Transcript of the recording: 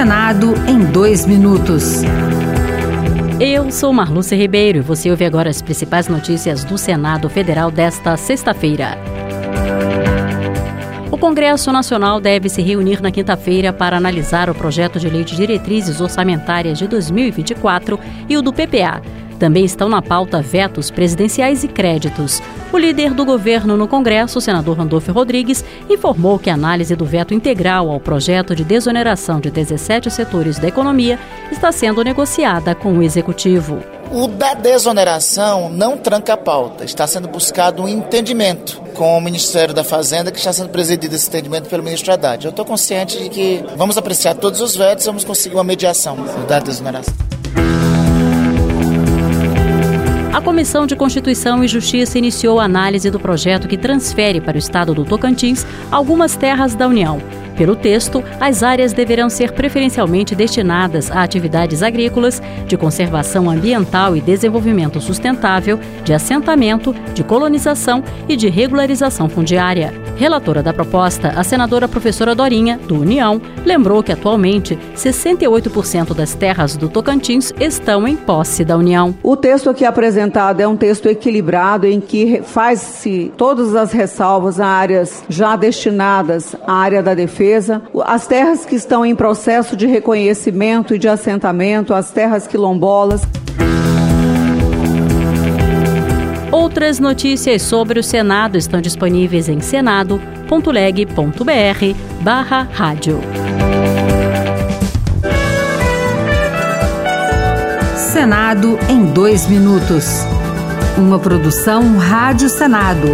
Senado em dois minutos. Eu sou Marlúcia Ribeiro e você ouve agora as principais notícias do Senado Federal desta sexta-feira. O Congresso Nacional deve se reunir na quinta-feira para analisar o projeto de lei de diretrizes orçamentárias de 2024 e o do PPA também estão na pauta vetos presidenciais e créditos. O líder do governo no Congresso, o senador Randolfo Rodrigues, informou que a análise do veto integral ao projeto de desoneração de 17 setores da economia está sendo negociada com o executivo. O da desoneração não tranca a pauta. Está sendo buscado um entendimento com o Ministério da Fazenda, que está sendo presidido esse entendimento pelo ministro Haddad. Eu estou consciente de que vamos apreciar todos os vetos e vamos conseguir uma mediação da desoneração. A Comissão de Constituição e Justiça iniciou a análise do projeto que transfere para o estado do Tocantins algumas terras da União. Pelo texto, as áreas deverão ser preferencialmente destinadas a atividades agrícolas, de conservação ambiental e desenvolvimento sustentável, de assentamento, de colonização e de regularização fundiária. Relatora da proposta, a senadora professora Dorinha, do União, lembrou que atualmente 68% das terras do Tocantins estão em posse da União. O texto aqui apresentado é um texto equilibrado em que faz-se todas as ressalvas a áreas já destinadas à área da defesa defesa, as terras que estão em processo de reconhecimento e de assentamento, as terras quilombolas. Outras notícias sobre o Senado estão disponíveis em senado.leg.br barra rádio. Senado em dois minutos. Uma produção Rádio Senado.